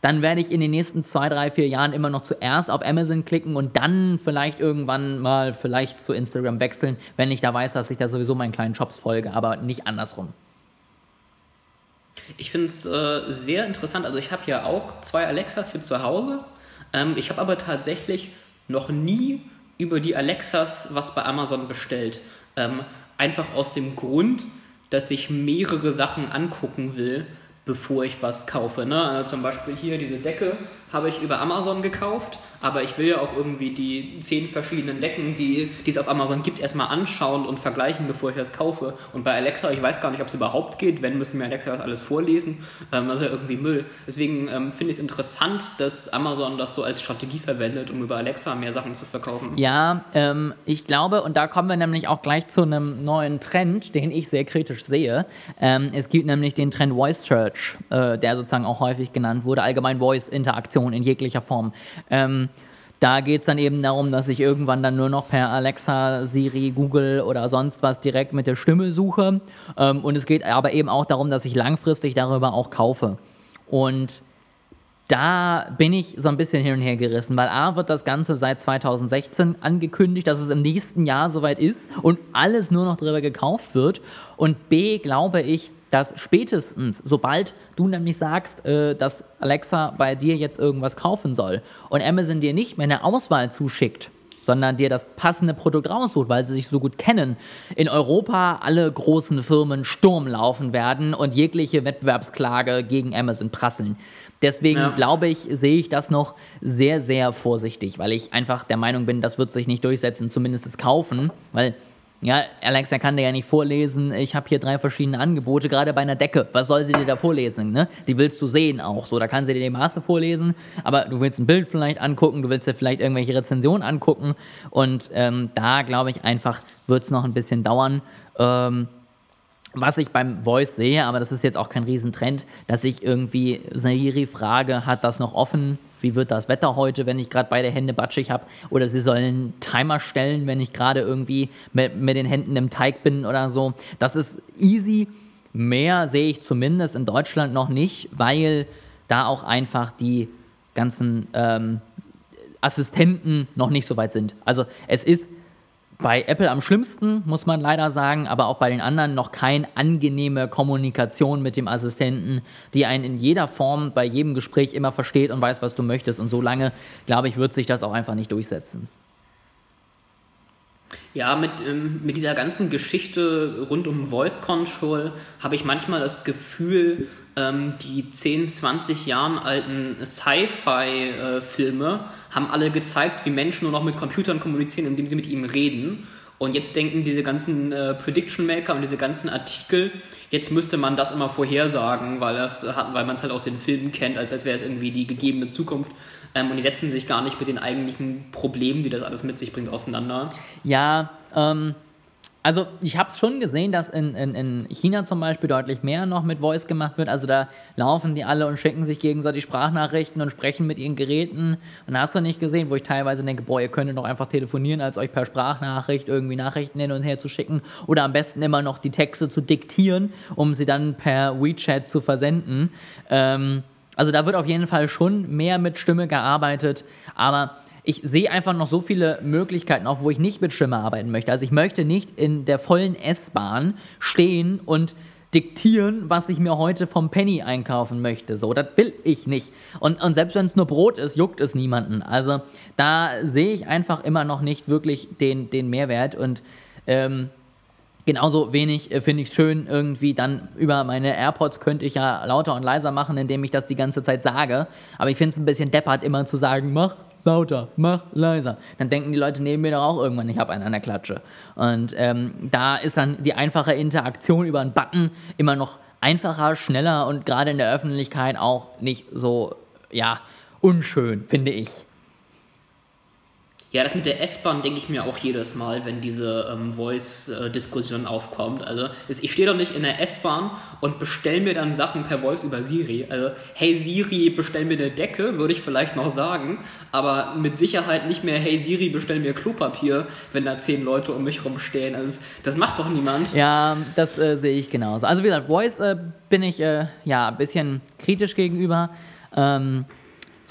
dann werde ich in den nächsten zwei, drei, vier Jahren immer noch zuerst auf Amazon klicken und dann vielleicht irgendwann mal vielleicht zu Instagram wechseln, wenn ich da weiß, dass ich da sowieso meinen kleinen Shops folge, aber nicht andersrum. Ich finde es äh, sehr interessant. Also ich habe ja auch zwei Alexas hier zu Hause. Ähm, ich habe aber tatsächlich noch nie über die Alexas was bei Amazon bestellt. Ähm, einfach aus dem Grund, dass ich mehrere Sachen angucken will, bevor ich was kaufe. Ne? Also zum Beispiel hier diese Decke habe ich über Amazon gekauft aber ich will ja auch irgendwie die zehn verschiedenen Decken, die, die es auf Amazon gibt, erstmal anschauen und vergleichen, bevor ich das kaufe. Und bei Alexa, ich weiß gar nicht, ob es überhaupt geht. Wenn, müssen mir Alexa das alles vorlesen. Ähm, das ist ja irgendwie Müll. Deswegen ähm, finde ich es interessant, dass Amazon das so als Strategie verwendet, um über Alexa mehr Sachen zu verkaufen. Ja, ähm, ich glaube, und da kommen wir nämlich auch gleich zu einem neuen Trend, den ich sehr kritisch sehe. Ähm, es gibt nämlich den Trend Voice Search, äh, der sozusagen auch häufig genannt wurde, allgemein Voice-Interaktion in jeglicher Form. Ähm, da geht es dann eben darum, dass ich irgendwann dann nur noch per Alexa, Siri, Google oder sonst was direkt mit der Stimme suche. Ähm, und es geht aber eben auch darum, dass ich langfristig darüber auch kaufe. Und da bin ich so ein bisschen hin und her gerissen, weil A wird das Ganze seit 2016 angekündigt, dass es im nächsten Jahr soweit ist und alles nur noch darüber gekauft wird. Und B glaube ich, dass spätestens, sobald du nämlich sagst, äh, dass Alexa bei dir jetzt irgendwas kaufen soll und Amazon dir nicht mehr eine Auswahl zuschickt, sondern dir das passende Produkt raussucht, weil sie sich so gut kennen, in Europa alle großen Firmen Sturm laufen werden und jegliche Wettbewerbsklage gegen Amazon prasseln. Deswegen ja. glaube ich, sehe ich das noch sehr, sehr vorsichtig, weil ich einfach der Meinung bin, das wird sich nicht durchsetzen, zumindest das Kaufen, weil ja, Alexa kann dir ja nicht vorlesen, ich habe hier drei verschiedene Angebote, gerade bei einer Decke. Was soll sie dir da vorlesen? Ne? Die willst du sehen auch so. Da kann sie dir die Maße vorlesen, aber du willst ein Bild vielleicht angucken, du willst dir vielleicht irgendwelche Rezensionen angucken. Und ähm, da glaube ich einfach, wird es noch ein bisschen dauern. Ähm, was ich beim Voice sehe, aber das ist jetzt auch kein Riesentrend, dass ich irgendwie Siri frage, hat das noch offen? Wie wird das Wetter heute, wenn ich gerade beide Hände batschig habe? Oder sie sollen einen Timer stellen, wenn ich gerade irgendwie mit, mit den Händen im Teig bin oder so. Das ist easy. Mehr sehe ich zumindest in Deutschland noch nicht, weil da auch einfach die ganzen ähm, Assistenten noch nicht so weit sind. Also es ist bei Apple am schlimmsten, muss man leider sagen, aber auch bei den anderen noch keine angenehme Kommunikation mit dem Assistenten, die einen in jeder Form bei jedem Gespräch immer versteht und weiß, was du möchtest. Und so lange, glaube ich, wird sich das auch einfach nicht durchsetzen. Ja, mit, ähm, mit dieser ganzen Geschichte rund um Voice Control habe ich manchmal das Gefühl, ähm, die 10, 20 Jahren alten Sci-Fi-Filme äh, haben alle gezeigt, wie Menschen nur noch mit Computern kommunizieren, indem sie mit ihm reden. Und jetzt denken diese ganzen äh, Prediction Maker und diese ganzen Artikel, jetzt müsste man das immer vorhersagen, weil, weil man es halt aus den Filmen kennt, als, als wäre es irgendwie die gegebene Zukunft. Ähm, und die setzen sich gar nicht mit den eigentlichen Problemen, die das alles mit sich bringt, auseinander. Ja, ähm, also ich habe es schon gesehen, dass in, in, in China zum Beispiel deutlich mehr noch mit Voice gemacht wird. Also da laufen die alle und schicken sich gegenseitig Sprachnachrichten und sprechen mit ihren Geräten. Und da hast du nicht gesehen, wo ich teilweise denke, boah, ihr könntet doch einfach telefonieren, als euch per Sprachnachricht irgendwie Nachrichten hin und her zu schicken. Oder am besten immer noch die Texte zu diktieren, um sie dann per WeChat zu versenden. Ähm, also da wird auf jeden Fall schon mehr mit Stimme gearbeitet. Aber ich sehe einfach noch so viele Möglichkeiten, auch wo ich nicht mit Stimme arbeiten möchte. Also ich möchte nicht in der vollen S-Bahn stehen und diktieren, was ich mir heute vom Penny einkaufen möchte. So, das will ich nicht. Und, und selbst wenn es nur Brot ist, juckt es niemanden. Also da sehe ich einfach immer noch nicht wirklich den, den Mehrwert und ähm, Genauso wenig äh, finde ich es schön, irgendwie dann über meine AirPods könnte ich ja lauter und leiser machen, indem ich das die ganze Zeit sage. Aber ich finde es ein bisschen deppert, immer zu sagen, mach lauter, mach leiser. Dann denken die Leute neben mir doch auch irgendwann, ich habe einen an der Klatsche. Und ähm, da ist dann die einfache Interaktion über einen Button immer noch einfacher, schneller und gerade in der Öffentlichkeit auch nicht so, ja, unschön, finde ich. Ja, das mit der S-Bahn denke ich mir auch jedes Mal, wenn diese ähm, Voice-Diskussion aufkommt. Also ich stehe doch nicht in der S-Bahn und bestelle mir dann Sachen per Voice über Siri. Also, hey Siri, bestell mir eine Decke, würde ich vielleicht noch sagen, aber mit Sicherheit nicht mehr, hey Siri, bestell mir Klopapier, wenn da zehn Leute um mich rumstehen. Also das macht doch niemand. Ja, das äh, sehe ich genauso. Also wie gesagt, Voice äh, bin ich äh, ja ein bisschen kritisch gegenüber. Ähm,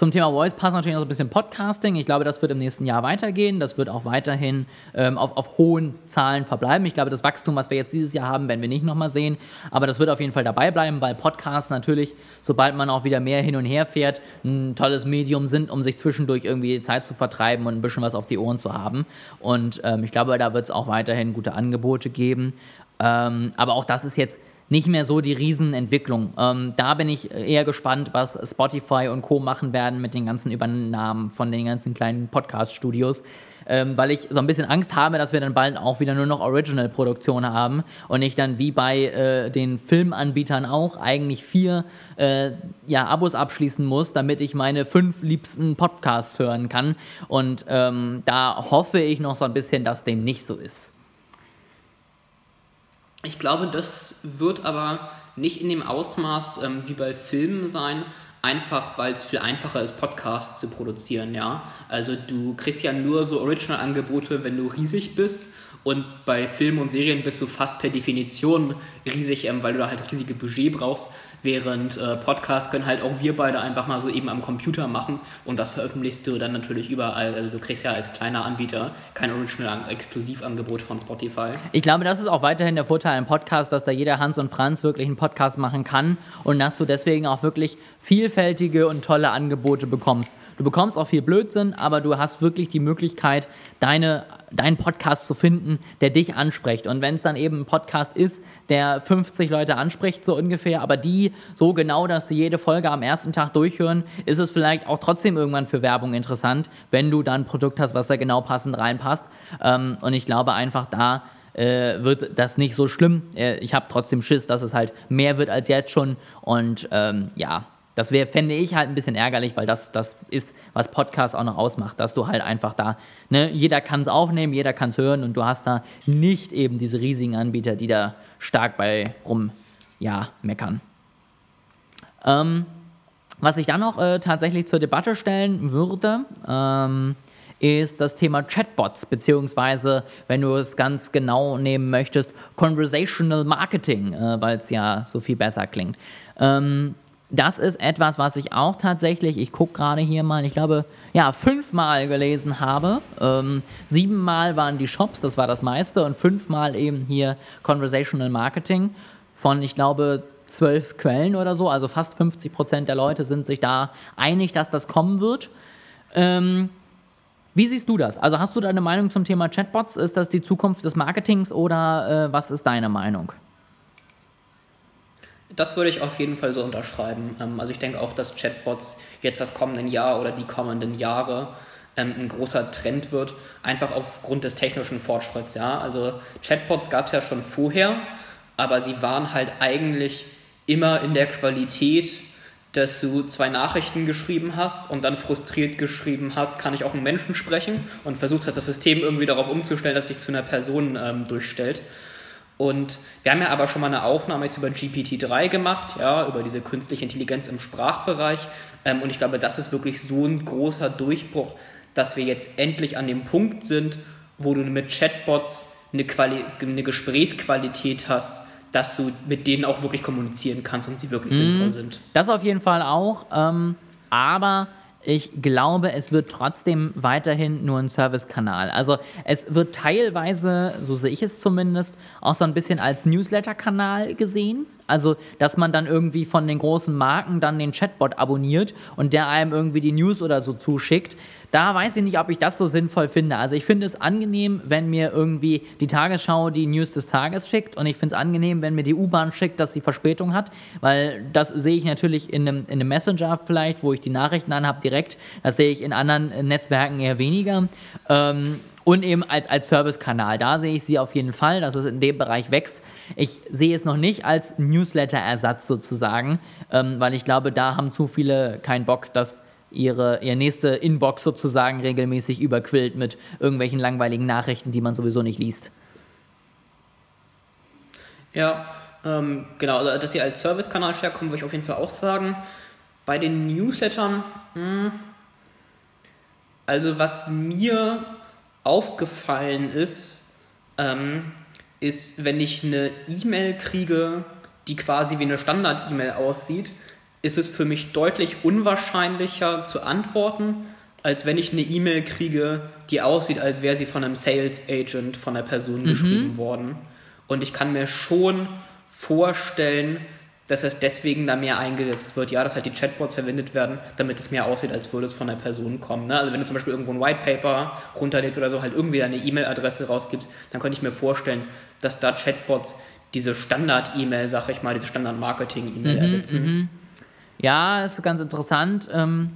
zum Thema Voice passt natürlich noch so ein bisschen Podcasting. Ich glaube, das wird im nächsten Jahr weitergehen. Das wird auch weiterhin ähm, auf, auf hohen Zahlen verbleiben. Ich glaube, das Wachstum, was wir jetzt dieses Jahr haben, werden wir nicht nochmal sehen. Aber das wird auf jeden Fall dabei bleiben, weil Podcasts natürlich, sobald man auch wieder mehr hin und her fährt, ein tolles Medium sind, um sich zwischendurch irgendwie Zeit zu vertreiben und ein bisschen was auf die Ohren zu haben. Und ähm, ich glaube, da wird es auch weiterhin gute Angebote geben. Ähm, aber auch das ist jetzt nicht mehr so die Riesenentwicklung. Ähm, da bin ich eher gespannt, was Spotify und Co. machen werden mit den ganzen Übernahmen von den ganzen kleinen Podcast-Studios. Ähm, weil ich so ein bisschen Angst habe, dass wir dann bald auch wieder nur noch Original-Produktion haben und ich dann wie bei äh, den Filmanbietern auch eigentlich vier äh, ja, Abos abschließen muss, damit ich meine fünf liebsten Podcasts hören kann. Und ähm, da hoffe ich noch so ein bisschen, dass dem nicht so ist. Ich glaube, das wird aber nicht in dem Ausmaß ähm, wie bei Filmen sein, einfach weil es viel einfacher ist, Podcasts zu produzieren, ja. Also du kriegst ja nur so Original-Angebote, wenn du riesig bist und bei Filmen und Serien bist du fast per Definition riesig, ähm, weil du da halt riesige Budget brauchst. Während äh, Podcasts können halt auch wir beide einfach mal so eben am Computer machen und das veröffentlichst du dann natürlich überall. Also du kriegst ja als kleiner Anbieter kein Original-Exklusivangebot von Spotify. Ich glaube, das ist auch weiterhin der Vorteil im Podcast, dass da jeder Hans und Franz wirklich einen Podcast machen kann und dass du deswegen auch wirklich vielfältige und tolle Angebote bekommst. Du bekommst auch viel Blödsinn, aber du hast wirklich die Möglichkeit, deine, deinen Podcast zu finden, der dich anspricht. Und wenn es dann eben ein Podcast ist, der 50 Leute anspricht, so ungefähr, aber die so genau, dass die jede Folge am ersten Tag durchhören, ist es vielleicht auch trotzdem irgendwann für Werbung interessant, wenn du dann ein Produkt hast, was da genau passend reinpasst. Ähm, und ich glaube einfach da, äh, wird das nicht so schlimm. Äh, ich habe trotzdem Schiss, dass es halt mehr wird als jetzt schon. Und ähm, ja, das wäre, fände ich halt ein bisschen ärgerlich, weil das, das ist, was Podcast auch noch ausmacht, dass du halt einfach da, ne, jeder kann es aufnehmen, jeder kann es hören und du hast da nicht eben diese riesigen Anbieter, die da stark bei rum, ja, meckern. Ähm, was ich dann noch äh, tatsächlich zur Debatte stellen würde, ähm, ist das Thema Chatbots, beziehungsweise, wenn du es ganz genau nehmen möchtest, Conversational Marketing, äh, weil es ja so viel besser klingt. Ähm, das ist etwas, was ich auch tatsächlich, ich gucke gerade hier mal, ich glaube, ja, fünfmal gelesen habe. Ähm, siebenmal waren die Shops, das war das meiste, und fünfmal eben hier Conversational Marketing von, ich glaube, zwölf Quellen oder so. Also fast 50 Prozent der Leute sind sich da einig, dass das kommen wird. Ähm, wie siehst du das? Also hast du deine Meinung zum Thema Chatbots? Ist das die Zukunft des Marketings oder äh, was ist deine Meinung? Das würde ich auf jeden Fall so unterschreiben. Ähm, also ich denke auch, dass Chatbots jetzt das kommende Jahr oder die kommenden Jahre ähm, ein großer Trend wird, einfach aufgrund des technischen Fortschritts. Ja? Also Chatbots gab es ja schon vorher, aber sie waren halt eigentlich immer in der Qualität, dass du zwei Nachrichten geschrieben hast und dann frustriert geschrieben hast, kann ich auch einen Menschen sprechen und versucht hast, das System irgendwie darauf umzustellen, dass sich zu einer Person ähm, durchstellt. Und wir haben ja aber schon mal eine Aufnahme jetzt über GPT-3 gemacht, ja, über diese künstliche Intelligenz im Sprachbereich. Ähm, und ich glaube, das ist wirklich so ein großer Durchbruch, dass wir jetzt endlich an dem Punkt sind, wo du mit Chatbots eine, Quali eine Gesprächsqualität hast, dass du mit denen auch wirklich kommunizieren kannst und sie wirklich mhm. sinnvoll sind. Das auf jeden Fall auch. Ähm, aber ich glaube, es wird trotzdem weiterhin nur ein Servicekanal. Also es wird teilweise, so sehe ich es zumindest, auch so ein bisschen als Newsletter-Kanal gesehen. Also, dass man dann irgendwie von den großen Marken dann den Chatbot abonniert und der einem irgendwie die News oder so zuschickt. Da weiß ich nicht, ob ich das so sinnvoll finde. Also ich finde es angenehm, wenn mir irgendwie die Tagesschau die News des Tages schickt und ich finde es angenehm, wenn mir die U-Bahn schickt, dass sie Verspätung hat, weil das sehe ich natürlich in einem, in einem Messenger vielleicht, wo ich die Nachrichten anhabe direkt. Das sehe ich in anderen Netzwerken eher weniger. Ähm, und eben als, als Servicekanal. Da sehe ich sie auf jeden Fall, dass es in dem Bereich wächst. Ich sehe es noch nicht als Newsletter-Ersatz sozusagen, ähm, weil ich glaube, da haben zu viele keinen Bock, dass ihre, ihre nächste Inbox sozusagen regelmäßig überquillt mit irgendwelchen langweiligen Nachrichten, die man sowieso nicht liest. Ja, ähm, genau, also, dass sie als Servicekanal stärkt, würde ich auf jeden Fall auch sagen. Bei den Newslettern, mh, hm, also was mir aufgefallen ist, ähm, ist, wenn ich eine E-Mail kriege, die quasi wie eine Standard-E-Mail aussieht, ist es für mich deutlich unwahrscheinlicher zu antworten, als wenn ich eine E-Mail kriege, die aussieht, als wäre sie von einem Sales Agent von einer Person mhm. geschrieben worden. Und ich kann mir schon vorstellen, dass es deswegen da mehr eingesetzt wird. Ja, dass halt die Chatbots verwendet werden, damit es mehr aussieht, als würde es von einer Person kommen. Ne? Also wenn du zum Beispiel irgendwo ein White Paper runterlädst oder so, halt irgendwie deine E-Mail-Adresse rausgibst, dann könnte ich mir vorstellen, dass da Chatbots diese Standard-E-Mail, sag ich mal, diese Standard-Marketing-E-Mail mhm, ersetzen. Mhm. Ja, ist ganz interessant. Ähm,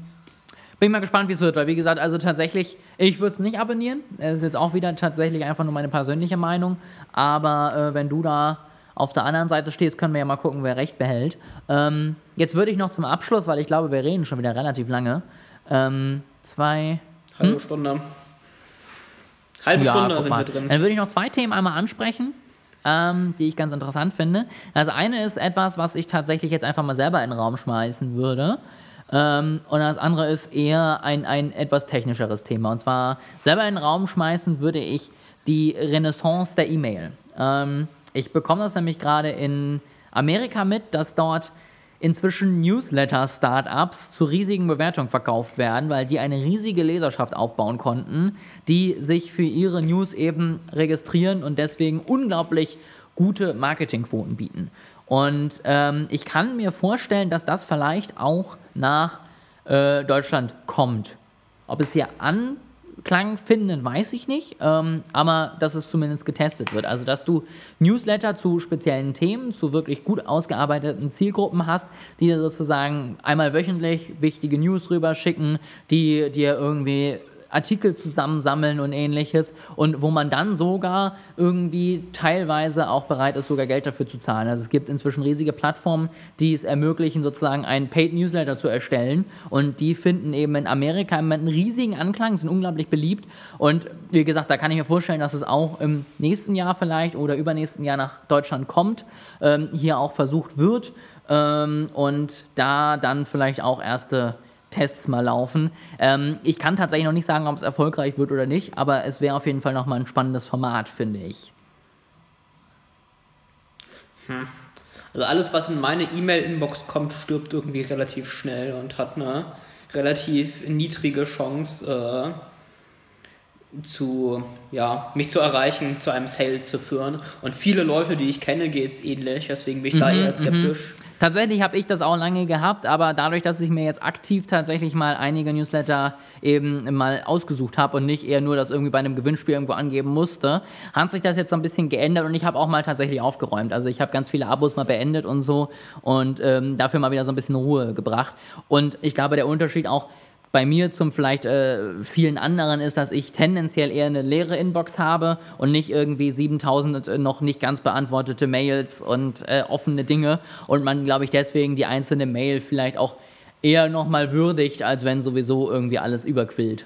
bin mal gespannt, wie es wird, weil wie gesagt, also tatsächlich, ich würde es nicht abonnieren. Es ist jetzt auch wieder tatsächlich einfach nur meine persönliche Meinung. Aber äh, wenn du da auf der anderen Seite stehst, können wir ja mal gucken, wer recht behält. Ähm, jetzt würde ich noch zum Abschluss, weil ich glaube, wir reden schon wieder relativ lange. Ähm, zwei. Halbe hm? Stunde. Halbe ja, Stunde sind mal. wir drin. Dann würde ich noch zwei Themen einmal ansprechen. Ähm, die ich ganz interessant finde. Das eine ist etwas, was ich tatsächlich jetzt einfach mal selber in den Raum schmeißen würde. Ähm, und das andere ist eher ein, ein etwas technischeres Thema. Und zwar selber in den Raum schmeißen würde ich die Renaissance der E-Mail. Ähm, ich bekomme das nämlich gerade in Amerika mit, dass dort inzwischen Newsletter-Startups zu riesigen Bewertungen verkauft werden, weil die eine riesige Leserschaft aufbauen konnten, die sich für ihre News eben registrieren und deswegen unglaublich gute Marketingquoten bieten. Und ähm, ich kann mir vorstellen, dass das vielleicht auch nach äh, Deutschland kommt. Ob es hier an Klang finden, weiß ich nicht, ähm, aber dass es zumindest getestet wird. Also, dass du Newsletter zu speziellen Themen, zu wirklich gut ausgearbeiteten Zielgruppen hast, die dir sozusagen einmal wöchentlich wichtige News rüberschicken, die dir irgendwie Artikel zusammensammeln und ähnliches und wo man dann sogar irgendwie teilweise auch bereit ist, sogar Geld dafür zu zahlen. Also es gibt inzwischen riesige Plattformen, die es ermöglichen, sozusagen einen Paid Newsletter zu erstellen und die finden eben in Amerika immer einen riesigen Anklang, sind unglaublich beliebt und wie gesagt, da kann ich mir vorstellen, dass es auch im nächsten Jahr vielleicht oder übernächsten Jahr nach Deutschland kommt, ähm, hier auch versucht wird ähm, und da dann vielleicht auch erste Tests mal laufen. Ähm, ich kann tatsächlich noch nicht sagen, ob es erfolgreich wird oder nicht, aber es wäre auf jeden Fall nochmal ein spannendes Format, finde ich. Hm. Also alles, was in meine E-Mail-Inbox kommt, stirbt irgendwie relativ schnell und hat eine relativ niedrige Chance, äh, zu, ja, mich zu erreichen, zu einem Sale zu führen. Und viele Leute, die ich kenne, geht es ähnlich, deswegen bin ich mhm, da eher skeptisch. Mhm. Tatsächlich habe ich das auch lange gehabt, aber dadurch, dass ich mir jetzt aktiv tatsächlich mal einige Newsletter eben mal ausgesucht habe und nicht eher nur das irgendwie bei einem Gewinnspiel irgendwo angeben musste, hat sich das jetzt so ein bisschen geändert und ich habe auch mal tatsächlich aufgeräumt. Also ich habe ganz viele Abos mal beendet und so und ähm, dafür mal wieder so ein bisschen Ruhe gebracht. Und ich glaube, der Unterschied auch bei mir zum vielleicht äh, vielen anderen ist, dass ich tendenziell eher eine leere Inbox habe und nicht irgendwie 7000 äh, noch nicht ganz beantwortete Mails und äh, offene Dinge und man, glaube ich, deswegen die einzelne Mail vielleicht auch eher nochmal würdigt, als wenn sowieso irgendwie alles überquillt.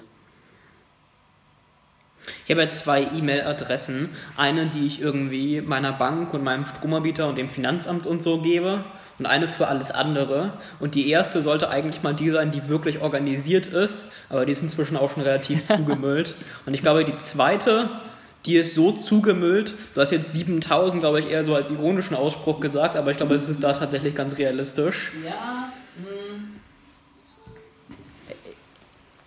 Ich habe ja zwei E-Mail-Adressen. Eine, die ich irgendwie meiner Bank und meinem Stromanbieter und dem Finanzamt und so gebe und eine für alles andere. Und die erste sollte eigentlich mal die sein, die wirklich organisiert ist, aber die ist inzwischen auch schon relativ zugemüllt. Und ich glaube, die zweite, die ist so zugemüllt, du hast jetzt 7000, glaube ich, eher so als ironischen Ausspruch gesagt, aber ich glaube, das ist da tatsächlich ganz realistisch. Ja. Hm.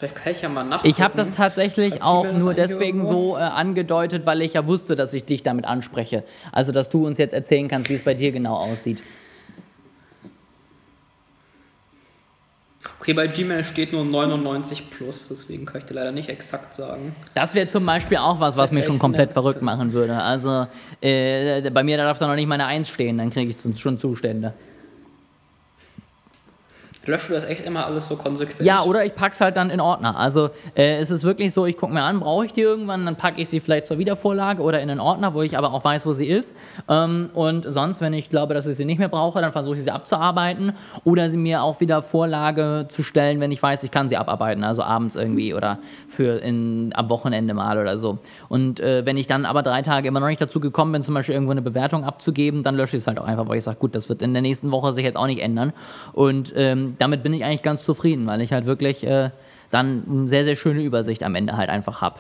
Vielleicht kann ich ja mal nachgucken. Ich habe das tatsächlich auch nur deswegen so äh, angedeutet, weil ich ja wusste, dass ich dich damit anspreche. Also, dass du uns jetzt erzählen kannst, wie es bei dir genau aussieht. Okay, bei Gmail steht nur 99 plus, deswegen kann ich dir leider nicht exakt sagen. Das wäre zum Beispiel auch was, was mich schon komplett verrückt machen würde. Also äh, bei mir darf da noch nicht meine 1 stehen, dann kriege ich schon Zustände. Löscht du das echt immer alles so konsequent? Ja, oder ich pack's halt dann in Ordner. Also äh, es ist wirklich so, ich gucke mir an, brauche ich die irgendwann, dann packe ich sie vielleicht zur Wiedervorlage oder in einen Ordner, wo ich aber auch weiß, wo sie ist. Ähm, und sonst, wenn ich glaube, dass ich sie nicht mehr brauche, dann versuche ich sie abzuarbeiten oder sie mir auch wieder Vorlage zu stellen, wenn ich weiß, ich kann sie abarbeiten, also abends irgendwie oder für in, am Wochenende mal oder so. Und äh, wenn ich dann aber drei Tage immer noch nicht dazu gekommen bin, zum Beispiel irgendwo eine Bewertung abzugeben, dann lösche ich es halt auch einfach, weil ich sage, gut, das wird in der nächsten Woche sich jetzt auch nicht ändern. Und ähm, damit bin ich eigentlich ganz zufrieden, weil ich halt wirklich äh, dann eine sehr, sehr schöne Übersicht am Ende halt einfach habe.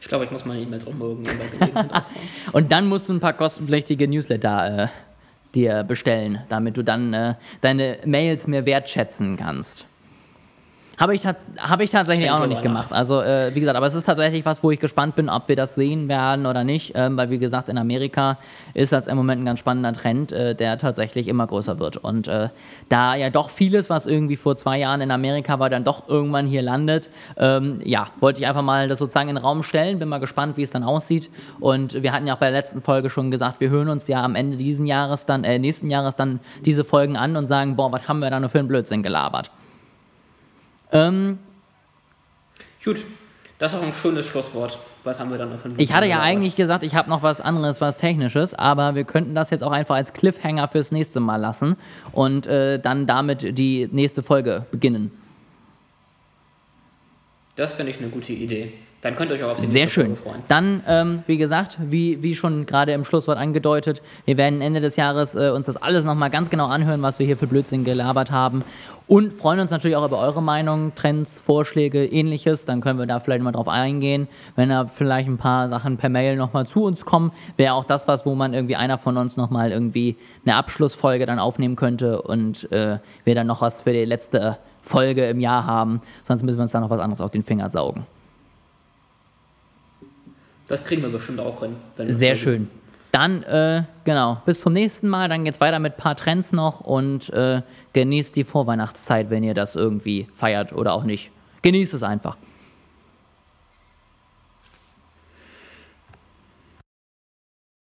Ich glaube, ich muss meine E-Mails umwirken. Und dann musst du ein paar kostenpflichtige Newsletter äh, dir bestellen, damit du dann äh, deine Mails mehr wertschätzen kannst. Habe ich, hab ich tatsächlich ich auch noch nicht gemacht. Also, äh, wie gesagt, aber es ist tatsächlich was, wo ich gespannt bin, ob wir das sehen werden oder nicht. Ähm, weil, wie gesagt, in Amerika ist das im Moment ein ganz spannender Trend, äh, der tatsächlich immer größer wird. Und äh, da ja doch vieles, was irgendwie vor zwei Jahren in Amerika war, dann doch irgendwann hier landet, ähm, ja, wollte ich einfach mal das sozusagen in den Raum stellen. Bin mal gespannt, wie es dann aussieht. Und wir hatten ja auch bei der letzten Folge schon gesagt, wir hören uns ja am Ende diesen Jahres dann, äh, nächsten Jahres dann diese Folgen an und sagen, boah, was haben wir da nur für einen Blödsinn gelabert. Ähm, Gut, das ist auch ein schönes Schlusswort. Was haben wir dann noch Ich hatte ja eigentlich gesagt, ich habe noch was anderes, was Technisches, aber wir könnten das jetzt auch einfach als Cliffhanger fürs nächste Mal lassen und äh, dann damit die nächste Folge beginnen. Das finde ich eine gute Idee. Dann könnt ihr euch auch auf die Sehr schön. freuen. Dann, ähm, wie gesagt, wie, wie schon gerade im Schlusswort angedeutet, wir werden Ende des Jahres äh, uns das alles nochmal ganz genau anhören, was wir hier für Blödsinn gelabert haben. Und freuen uns natürlich auch über eure Meinung, Trends, Vorschläge, ähnliches. Dann können wir da vielleicht mal drauf eingehen. Wenn da vielleicht ein paar Sachen per Mail nochmal zu uns kommen, wäre auch das was, wo man irgendwie einer von uns nochmal irgendwie eine Abschlussfolge dann aufnehmen könnte und äh, wir dann noch was für die letzte Folge im Jahr haben. Sonst müssen wir uns da noch was anderes auf den Finger saugen. Das kriegen wir bestimmt auch hin. Sehr schön. Dann, äh, genau, bis zum nächsten Mal. Dann geht es weiter mit ein paar Trends noch und äh, genießt die Vorweihnachtszeit, wenn ihr das irgendwie feiert oder auch nicht. Genießt es einfach.